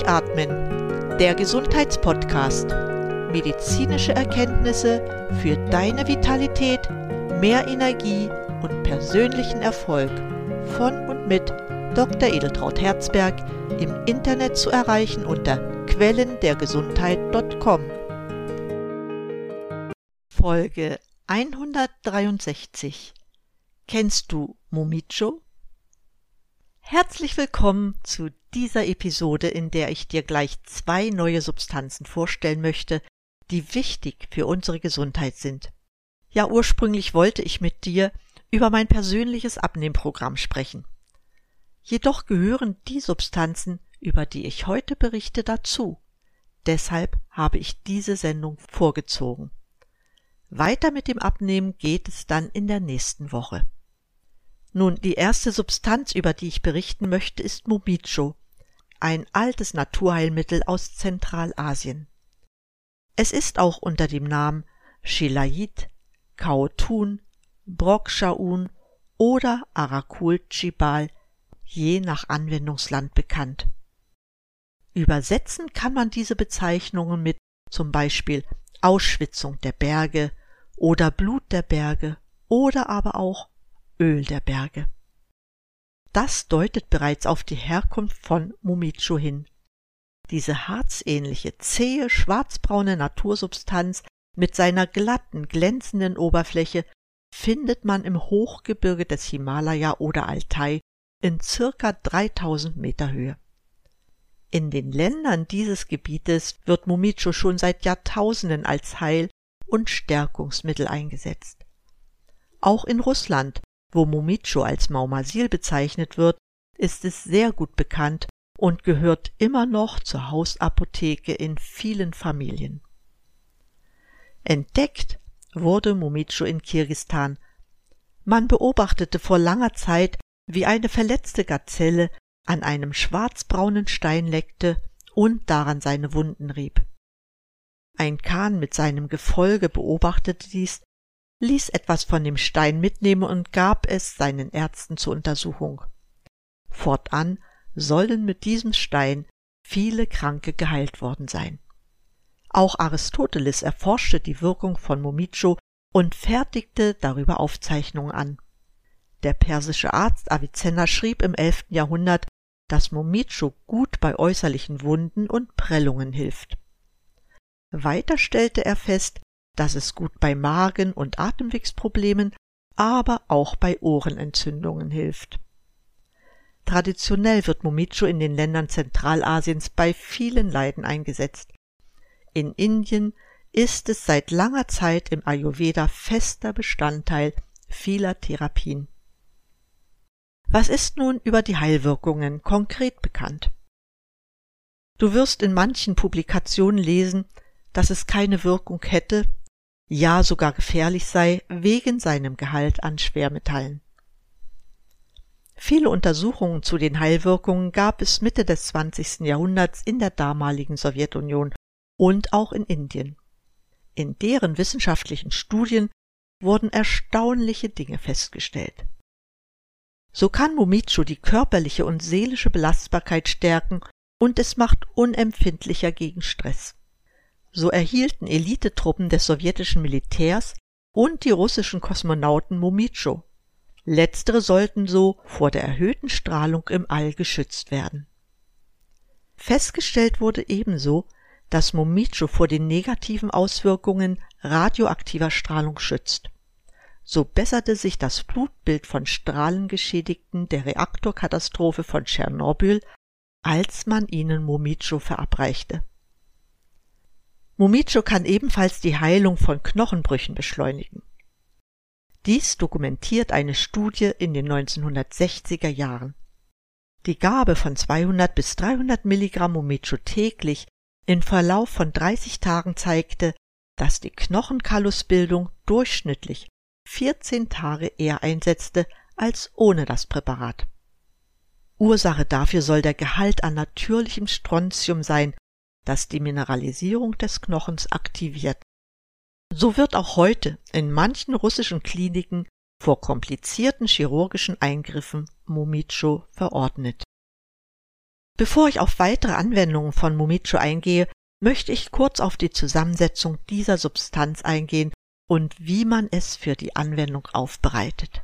Durchatmen, der Gesundheitspodcast. Medizinische Erkenntnisse für deine Vitalität, mehr Energie und persönlichen Erfolg von und mit Dr. Edeltraut Herzberg im Internet zu erreichen unter quellendergesundheit.com. Folge 163 Kennst du Momicho? Herzlich willkommen zu dieser Episode, in der ich dir gleich zwei neue Substanzen vorstellen möchte, die wichtig für unsere Gesundheit sind. Ja, ursprünglich wollte ich mit dir über mein persönliches Abnehmprogramm sprechen. Jedoch gehören die Substanzen, über die ich heute berichte, dazu. Deshalb habe ich diese Sendung vorgezogen. Weiter mit dem Abnehmen geht es dann in der nächsten Woche. Nun, die erste Substanz, über die ich berichten möchte, ist Mobicho, ein altes Naturheilmittel aus Zentralasien. Es ist auch unter dem Namen Shilayit, Kaotun, Brokshaun oder Arakul Chibal je nach Anwendungsland bekannt. Übersetzen kann man diese Bezeichnungen mit zum Beispiel Ausschwitzung der Berge oder Blut der Berge oder aber auch Öl der Berge. Das deutet bereits auf die Herkunft von Mumicho hin. Diese harzähnliche, zähe, schwarzbraune Natursubstanz mit seiner glatten, glänzenden Oberfläche findet man im Hochgebirge des Himalaya oder Altai in circa 3000 Meter Höhe. In den Ländern dieses Gebietes wird Mumicho schon seit Jahrtausenden als Heil- und Stärkungsmittel eingesetzt. Auch in Russland wo Momicho als Maumasil bezeichnet wird, ist es sehr gut bekannt und gehört immer noch zur Hausapotheke in vielen Familien. Entdeckt wurde Momicho in Kirgistan. Man beobachtete vor langer Zeit, wie eine verletzte Gazelle an einem schwarzbraunen Stein leckte und daran seine Wunden rieb. Ein Kahn mit seinem Gefolge beobachtete dies ließ etwas von dem Stein mitnehmen und gab es seinen Ärzten zur Untersuchung. Fortan sollen mit diesem Stein viele Kranke geheilt worden sein. Auch Aristoteles erforschte die Wirkung von Momicho und fertigte darüber Aufzeichnungen an. Der persische Arzt Avicenna schrieb im elften Jahrhundert, dass Momicho gut bei äußerlichen Wunden und Prellungen hilft. Weiter stellte er fest, dass es gut bei Magen- und Atemwegsproblemen, aber auch bei Ohrenentzündungen hilft. Traditionell wird Momicho in den Ländern Zentralasiens bei vielen Leiden eingesetzt. In Indien ist es seit langer Zeit im Ayurveda fester Bestandteil vieler Therapien. Was ist nun über die Heilwirkungen konkret bekannt? Du wirst in manchen Publikationen lesen, dass es keine Wirkung hätte, ja sogar gefährlich sei wegen seinem Gehalt an Schwermetallen. Viele Untersuchungen zu den Heilwirkungen gab es Mitte des 20. Jahrhunderts in der damaligen Sowjetunion und auch in Indien. In deren wissenschaftlichen Studien wurden erstaunliche Dinge festgestellt. So kann Mumicho die körperliche und seelische Belastbarkeit stärken und es macht unempfindlicher gegen Stress. So erhielten Elitetruppen des sowjetischen Militärs und die russischen Kosmonauten Momicho. Letztere sollten so vor der erhöhten Strahlung im All geschützt werden. Festgestellt wurde ebenso, dass Momicho vor den negativen Auswirkungen radioaktiver Strahlung schützt. So besserte sich das Blutbild von Strahlengeschädigten der Reaktorkatastrophe von Tschernobyl, als man ihnen Momicho verabreichte. Mumicho kann ebenfalls die Heilung von Knochenbrüchen beschleunigen. Dies dokumentiert eine Studie in den 1960er Jahren. Die Gabe von 200 bis 300 Milligramm Mumicho täglich im Verlauf von 30 Tagen zeigte, dass die Knochenkallusbildung durchschnittlich 14 Tage eher einsetzte als ohne das Präparat. Ursache dafür soll der Gehalt an natürlichem Strontium sein, das die Mineralisierung des Knochens aktiviert. So wird auch heute in manchen russischen Kliniken vor komplizierten chirurgischen Eingriffen Momicho verordnet. Bevor ich auf weitere Anwendungen von Momicho eingehe, möchte ich kurz auf die Zusammensetzung dieser Substanz eingehen und wie man es für die Anwendung aufbereitet.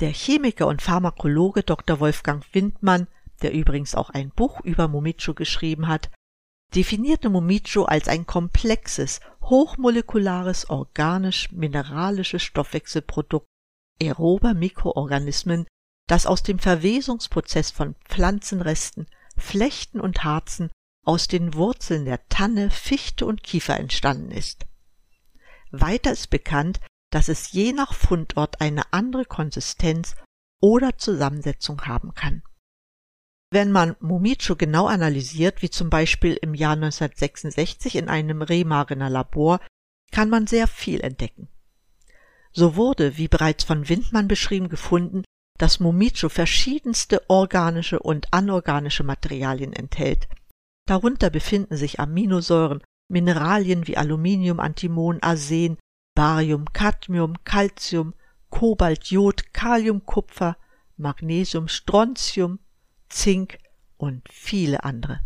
Der Chemiker und Pharmakologe Dr. Wolfgang Windmann, der übrigens auch ein Buch über Momicho geschrieben hat, definierte Momicho als ein komplexes, hochmolekulares organisch-mineralisches Stoffwechselprodukt aerober Mikroorganismen, das aus dem Verwesungsprozess von Pflanzenresten, Flechten und Harzen aus den Wurzeln der Tanne, Fichte und Kiefer entstanden ist. Weiter ist bekannt, dass es je nach Fundort eine andere Konsistenz oder Zusammensetzung haben kann. Wenn man Momicho genau analysiert, wie zum Beispiel im Jahr 1966 in einem Remagener Labor, kann man sehr viel entdecken. So wurde, wie bereits von Windmann beschrieben, gefunden, dass Momicho verschiedenste organische und anorganische Materialien enthält. Darunter befinden sich Aminosäuren, Mineralien wie Aluminium, Antimon, Arsen, Barium, Cadmium, Calcium, Kobalt, Jod, Kalium, Kupfer, Magnesium, Strontium, Zink und viele andere.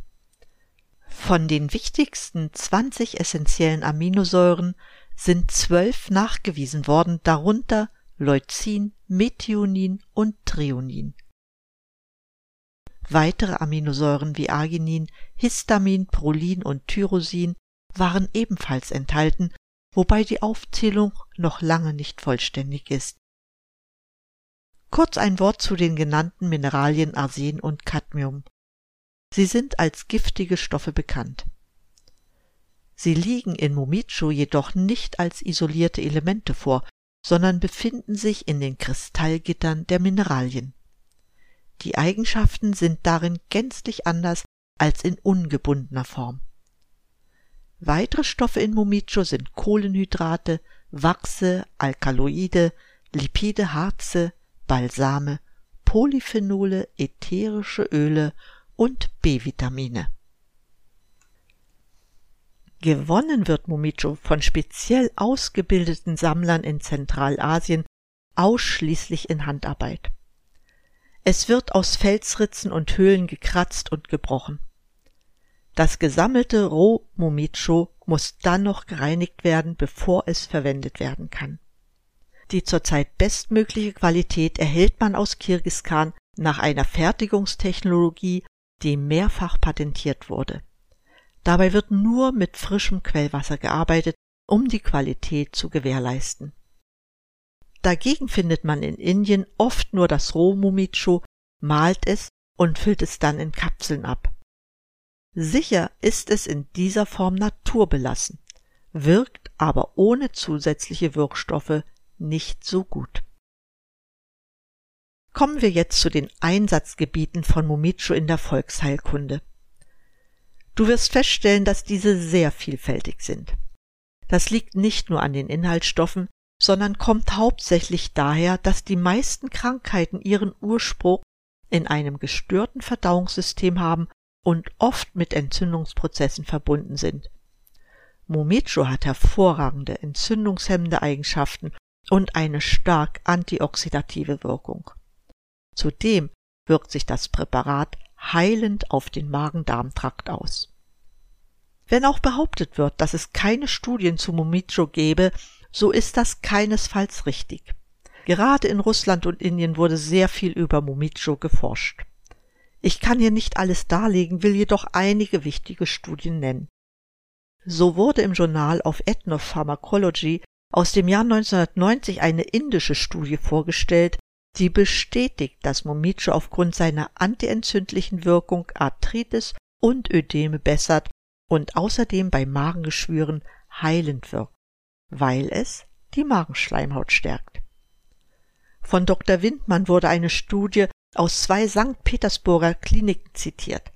Von den wichtigsten 20 essentiellen Aminosäuren sind zwölf nachgewiesen worden, darunter Leucin, Methionin und Threonin. Weitere Aminosäuren wie Arginin, Histamin, Prolin und Tyrosin waren ebenfalls enthalten, wobei die Aufzählung noch lange nicht vollständig ist. Kurz ein Wort zu den genannten Mineralien Arsen und Cadmium. Sie sind als giftige Stoffe bekannt. Sie liegen in Momicho jedoch nicht als isolierte Elemente vor, sondern befinden sich in den Kristallgittern der Mineralien. Die Eigenschaften sind darin gänzlich anders als in ungebundener Form. Weitere Stoffe in Momicho sind Kohlenhydrate, Wachse, Alkaloide, Lipide, Harze, Balsame, Polyphenole, ätherische Öle und B-Vitamine. Gewonnen wird Momicho von speziell ausgebildeten Sammlern in Zentralasien ausschließlich in Handarbeit. Es wird aus Felsritzen und Höhlen gekratzt und gebrochen. Das gesammelte Rohmomicho muss dann noch gereinigt werden, bevor es verwendet werden kann. Die zurzeit bestmögliche Qualität erhält man aus Kirgiskan nach einer Fertigungstechnologie, die mehrfach patentiert wurde. Dabei wird nur mit frischem Quellwasser gearbeitet, um die Qualität zu gewährleisten. Dagegen findet man in Indien oft nur das Rohmomicho, malt es und füllt es dann in Kapseln ab. Sicher ist es in dieser Form naturbelassen, wirkt aber ohne zusätzliche Wirkstoffe nicht so gut. Kommen wir jetzt zu den Einsatzgebieten von Momicho in der Volksheilkunde. Du wirst feststellen, dass diese sehr vielfältig sind. Das liegt nicht nur an den Inhaltsstoffen, sondern kommt hauptsächlich daher, dass die meisten Krankheiten ihren Ursprung in einem gestörten Verdauungssystem haben und oft mit Entzündungsprozessen verbunden sind. Momicho hat hervorragende entzündungshemmende Eigenschaften und eine stark antioxidative Wirkung. Zudem wirkt sich das Präparat heilend auf den Magen-Darm-Trakt aus. Wenn auch behauptet wird, dass es keine Studien zu Momicho gebe, so ist das keinesfalls richtig. Gerade in Russland und Indien wurde sehr viel über Momicho geforscht. Ich kann hier nicht alles darlegen, will jedoch einige wichtige Studien nennen. So wurde im Journal of Ethnopharmacology aus dem Jahr 1990 eine indische Studie vorgestellt, die bestätigt, dass Momicho aufgrund seiner antientzündlichen Wirkung Arthritis und Ödeme bessert und außerdem bei Magengeschwüren heilend wirkt, weil es die Magenschleimhaut stärkt. Von Dr. Windmann wurde eine Studie aus zwei St. Petersburger Kliniken zitiert.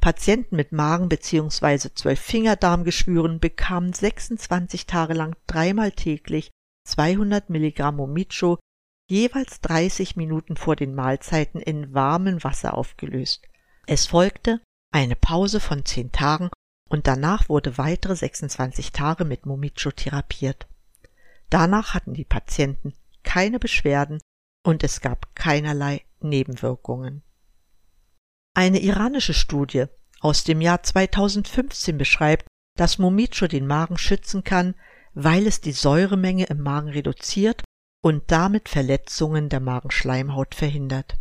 Patienten mit Magen- bzw. Zwölffingerdarmgeschwüren bekamen 26 Tage lang dreimal täglich 200 Milligramm Momicho jeweils 30 Minuten vor den Mahlzeiten in warmem Wasser aufgelöst. Es folgte eine Pause von 10 Tagen und danach wurde weitere 26 Tage mit Momicho therapiert. Danach hatten die Patienten keine Beschwerden und es gab keinerlei Nebenwirkungen. Eine iranische Studie aus dem Jahr 2015 beschreibt, dass Momicho den Magen schützen kann, weil es die Säuremenge im Magen reduziert und damit Verletzungen der Magenschleimhaut verhindert.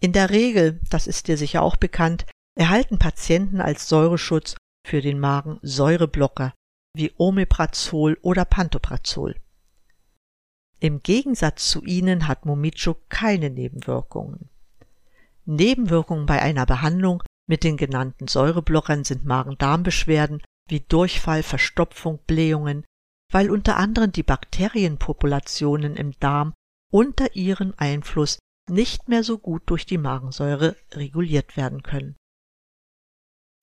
In der Regel, das ist dir sicher auch bekannt, erhalten Patienten als Säureschutz für den Magen Säureblocker wie Omeprazol oder Pantoprazol. Im Gegensatz zu ihnen hat Momicho keine Nebenwirkungen. Nebenwirkungen bei einer Behandlung mit den genannten Säureblockern sind Magen-Darm-Beschwerden wie Durchfall, Verstopfung, Blähungen, weil unter anderem die Bakterienpopulationen im Darm unter ihrem Einfluss nicht mehr so gut durch die Magensäure reguliert werden können.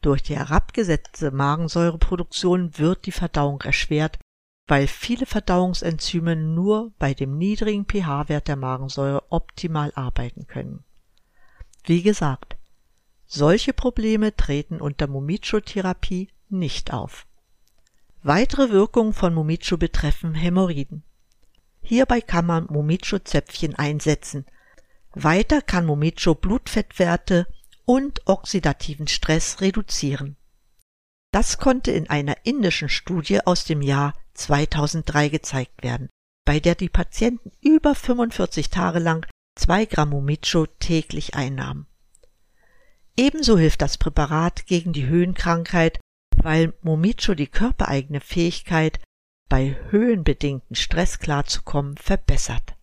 Durch die herabgesetzte Magensäureproduktion wird die Verdauung erschwert, weil viele Verdauungsenzyme nur bei dem niedrigen pH-Wert der Magensäure optimal arbeiten können. Wie gesagt, solche Probleme treten unter Momicho-Therapie nicht auf. Weitere Wirkungen von Momicho betreffen Hämorrhoiden. Hierbei kann man Momicho-Zäpfchen einsetzen. Weiter kann Momicho Blutfettwerte und oxidativen Stress reduzieren. Das konnte in einer indischen Studie aus dem Jahr 2003 gezeigt werden, bei der die Patienten über 45 Tage lang zwei Gramm Momicho täglich einnahmen. Ebenso hilft das Präparat gegen die Höhenkrankheit, weil Momicho die körpereigene Fähigkeit, bei höhenbedingten Stress klarzukommen, verbessert.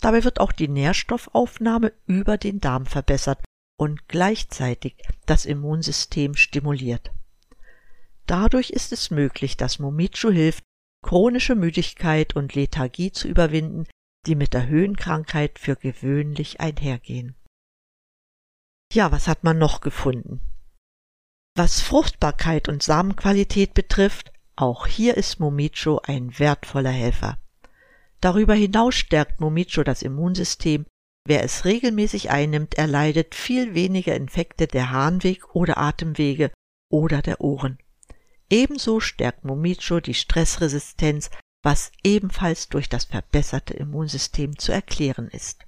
Dabei wird auch die Nährstoffaufnahme über den Darm verbessert und gleichzeitig das Immunsystem stimuliert. Dadurch ist es möglich, dass Momicho hilft, chronische Müdigkeit und Lethargie zu überwinden, die mit der Höhenkrankheit für gewöhnlich einhergehen. Ja, was hat man noch gefunden? Was Fruchtbarkeit und Samenqualität betrifft, auch hier ist Momicho ein wertvoller Helfer. Darüber hinaus stärkt Momicho das Immunsystem. Wer es regelmäßig einnimmt, erleidet viel weniger Infekte der Harnweg- oder Atemwege oder der Ohren. Ebenso stärkt Momicho die Stressresistenz, was ebenfalls durch das verbesserte Immunsystem zu erklären ist.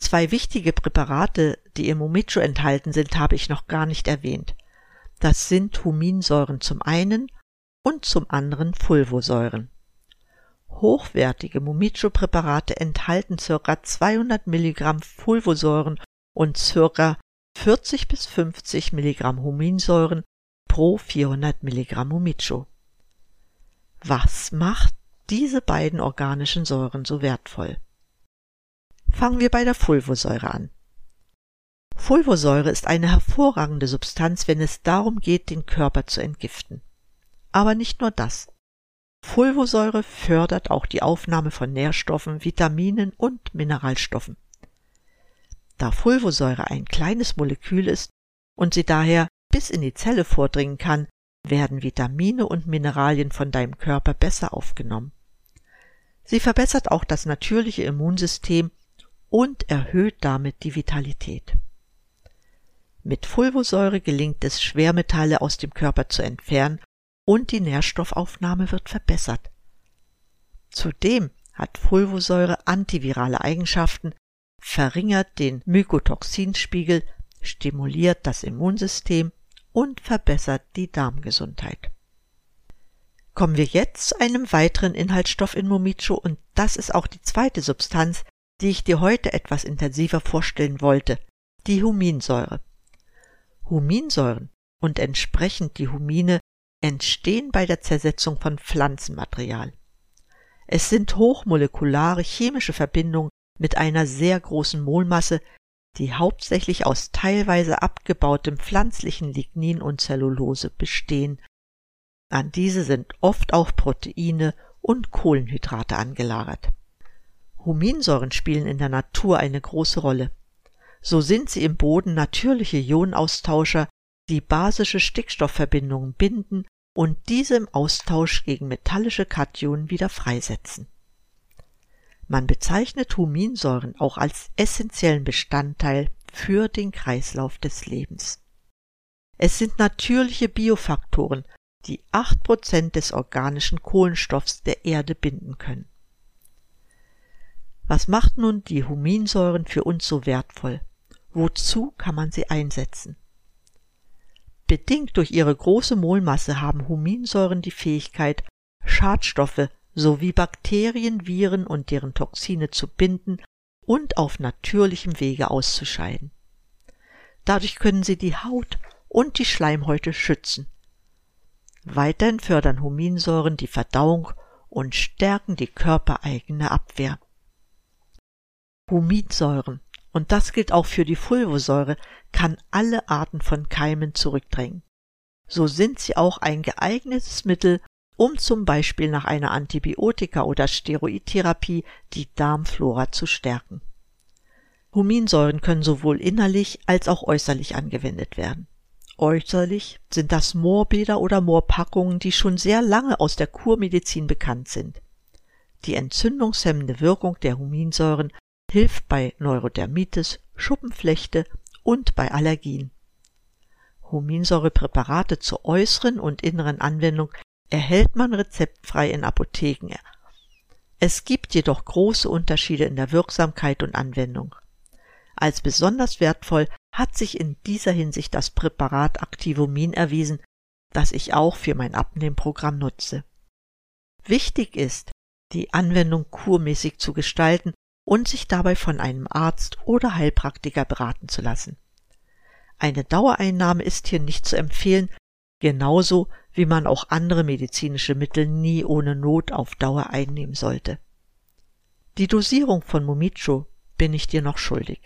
Zwei wichtige Präparate, die im Momicho enthalten sind, habe ich noch gar nicht erwähnt. Das sind Huminsäuren zum einen und zum anderen Fulvosäuren. Hochwertige Momicho-Präparate enthalten ca. 200 Milligramm Fulvosäuren und ca. 40 bis 50 Milligramm Huminsäuren pro 400 Milligramm Momicho. Was macht diese beiden organischen Säuren so wertvoll? Fangen wir bei der Fulvosäure an. Fulvosäure ist eine hervorragende Substanz, wenn es darum geht, den Körper zu entgiften. Aber nicht nur das. Fulvosäure fördert auch die Aufnahme von Nährstoffen, Vitaminen und Mineralstoffen. Da Fulvosäure ein kleines Molekül ist und sie daher bis in die Zelle vordringen kann, werden Vitamine und Mineralien von deinem Körper besser aufgenommen. Sie verbessert auch das natürliche Immunsystem und erhöht damit die Vitalität. Mit Fulvosäure gelingt es, Schwermetalle aus dem Körper zu entfernen und die Nährstoffaufnahme wird verbessert. Zudem hat Fulvosäure antivirale Eigenschaften, verringert den Mykotoxinspiegel, stimuliert das Immunsystem und verbessert die Darmgesundheit. Kommen wir jetzt zu einem weiteren Inhaltsstoff in Momicho und das ist auch die zweite Substanz, die ich dir heute etwas intensiver vorstellen wollte, die Huminsäure. Huminsäuren und entsprechend die Humine entstehen bei der Zersetzung von Pflanzenmaterial. Es sind hochmolekulare chemische Verbindungen mit einer sehr großen Molmasse, die hauptsächlich aus teilweise abgebautem pflanzlichen Lignin und Zellulose bestehen. An diese sind oft auch Proteine und Kohlenhydrate angelagert. Huminsäuren spielen in der Natur eine große Rolle. So sind sie im Boden natürliche Ionenaustauscher, die basische Stickstoffverbindungen binden und diese im Austausch gegen metallische Kationen wieder freisetzen. Man bezeichnet Huminsäuren auch als essentiellen Bestandteil für den Kreislauf des Lebens. Es sind natürliche Biofaktoren, die acht Prozent des organischen Kohlenstoffs der Erde binden können. Was macht nun die Huminsäuren für uns so wertvoll? Wozu kann man sie einsetzen? Bedingt durch ihre große Molmasse haben Huminsäuren die Fähigkeit, Schadstoffe sowie Bakterien, Viren und deren Toxine zu binden und auf natürlichem Wege auszuscheiden. Dadurch können sie die Haut und die Schleimhäute schützen. Weiterhin fördern Huminsäuren die Verdauung und stärken die körpereigene Abwehr. Huminsäuren, und das gilt auch für die Fulvosäure, kann alle Arten von Keimen zurückdrängen. So sind sie auch ein geeignetes Mittel, um zum Beispiel nach einer Antibiotika- oder Steroidtherapie die Darmflora zu stärken. Huminsäuren können sowohl innerlich als auch äußerlich angewendet werden. Äußerlich sind das Moorbäder oder Moorpackungen, die schon sehr lange aus der Kurmedizin bekannt sind. Die entzündungshemmende Wirkung der Huminsäuren hilft bei Neurodermitis, Schuppenflechte und bei Allergien. Huminsäurepräparate zur äußeren und inneren Anwendung erhält man rezeptfrei in Apotheken. Es gibt jedoch große Unterschiede in der Wirksamkeit und Anwendung. Als besonders wertvoll hat sich in dieser Hinsicht das Präparat Activomin erwiesen, das ich auch für mein Abnehmprogramm nutze. Wichtig ist, die Anwendung kurmäßig zu gestalten und sich dabei von einem Arzt oder Heilpraktiker beraten zu lassen. Eine Dauereinnahme ist hier nicht zu empfehlen, genauso wie man auch andere medizinische Mittel nie ohne Not auf Dauer einnehmen sollte. Die Dosierung von Momicho bin ich dir noch schuldig.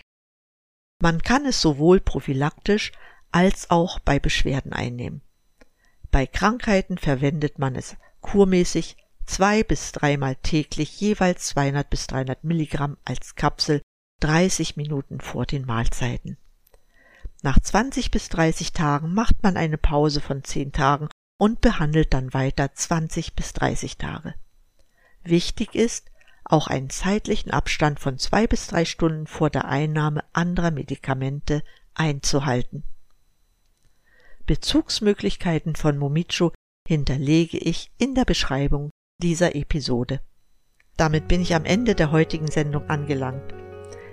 Man kann es sowohl prophylaktisch als auch bei Beschwerden einnehmen. Bei Krankheiten verwendet man es kurmäßig zwei bis dreimal täglich jeweils 200 bis 300 Milligramm als Kapsel 30 Minuten vor den Mahlzeiten. Nach 20 bis 30 Tagen macht man eine Pause von 10 Tagen und behandelt dann weiter 20 bis 30 Tage. Wichtig ist, auch einen zeitlichen Abstand von zwei bis drei Stunden vor der Einnahme anderer Medikamente einzuhalten. Bezugsmöglichkeiten von Momicho hinterlege ich in der Beschreibung dieser Episode. Damit bin ich am Ende der heutigen Sendung angelangt.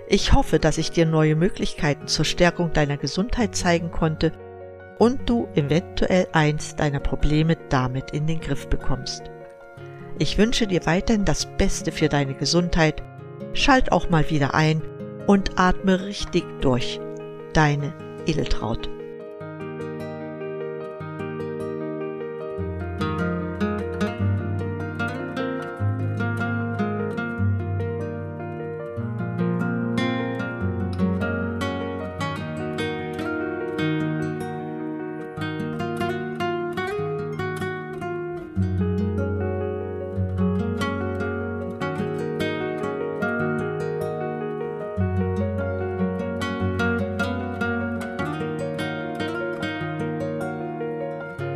Ich hoffe, dass ich dir neue Möglichkeiten zur Stärkung deiner Gesundheit zeigen konnte und du eventuell eins deiner Probleme damit in den Griff bekommst. Ich wünsche dir weiterhin das Beste für deine Gesundheit. Schalt auch mal wieder ein und atme richtig durch. Deine Edeltraut.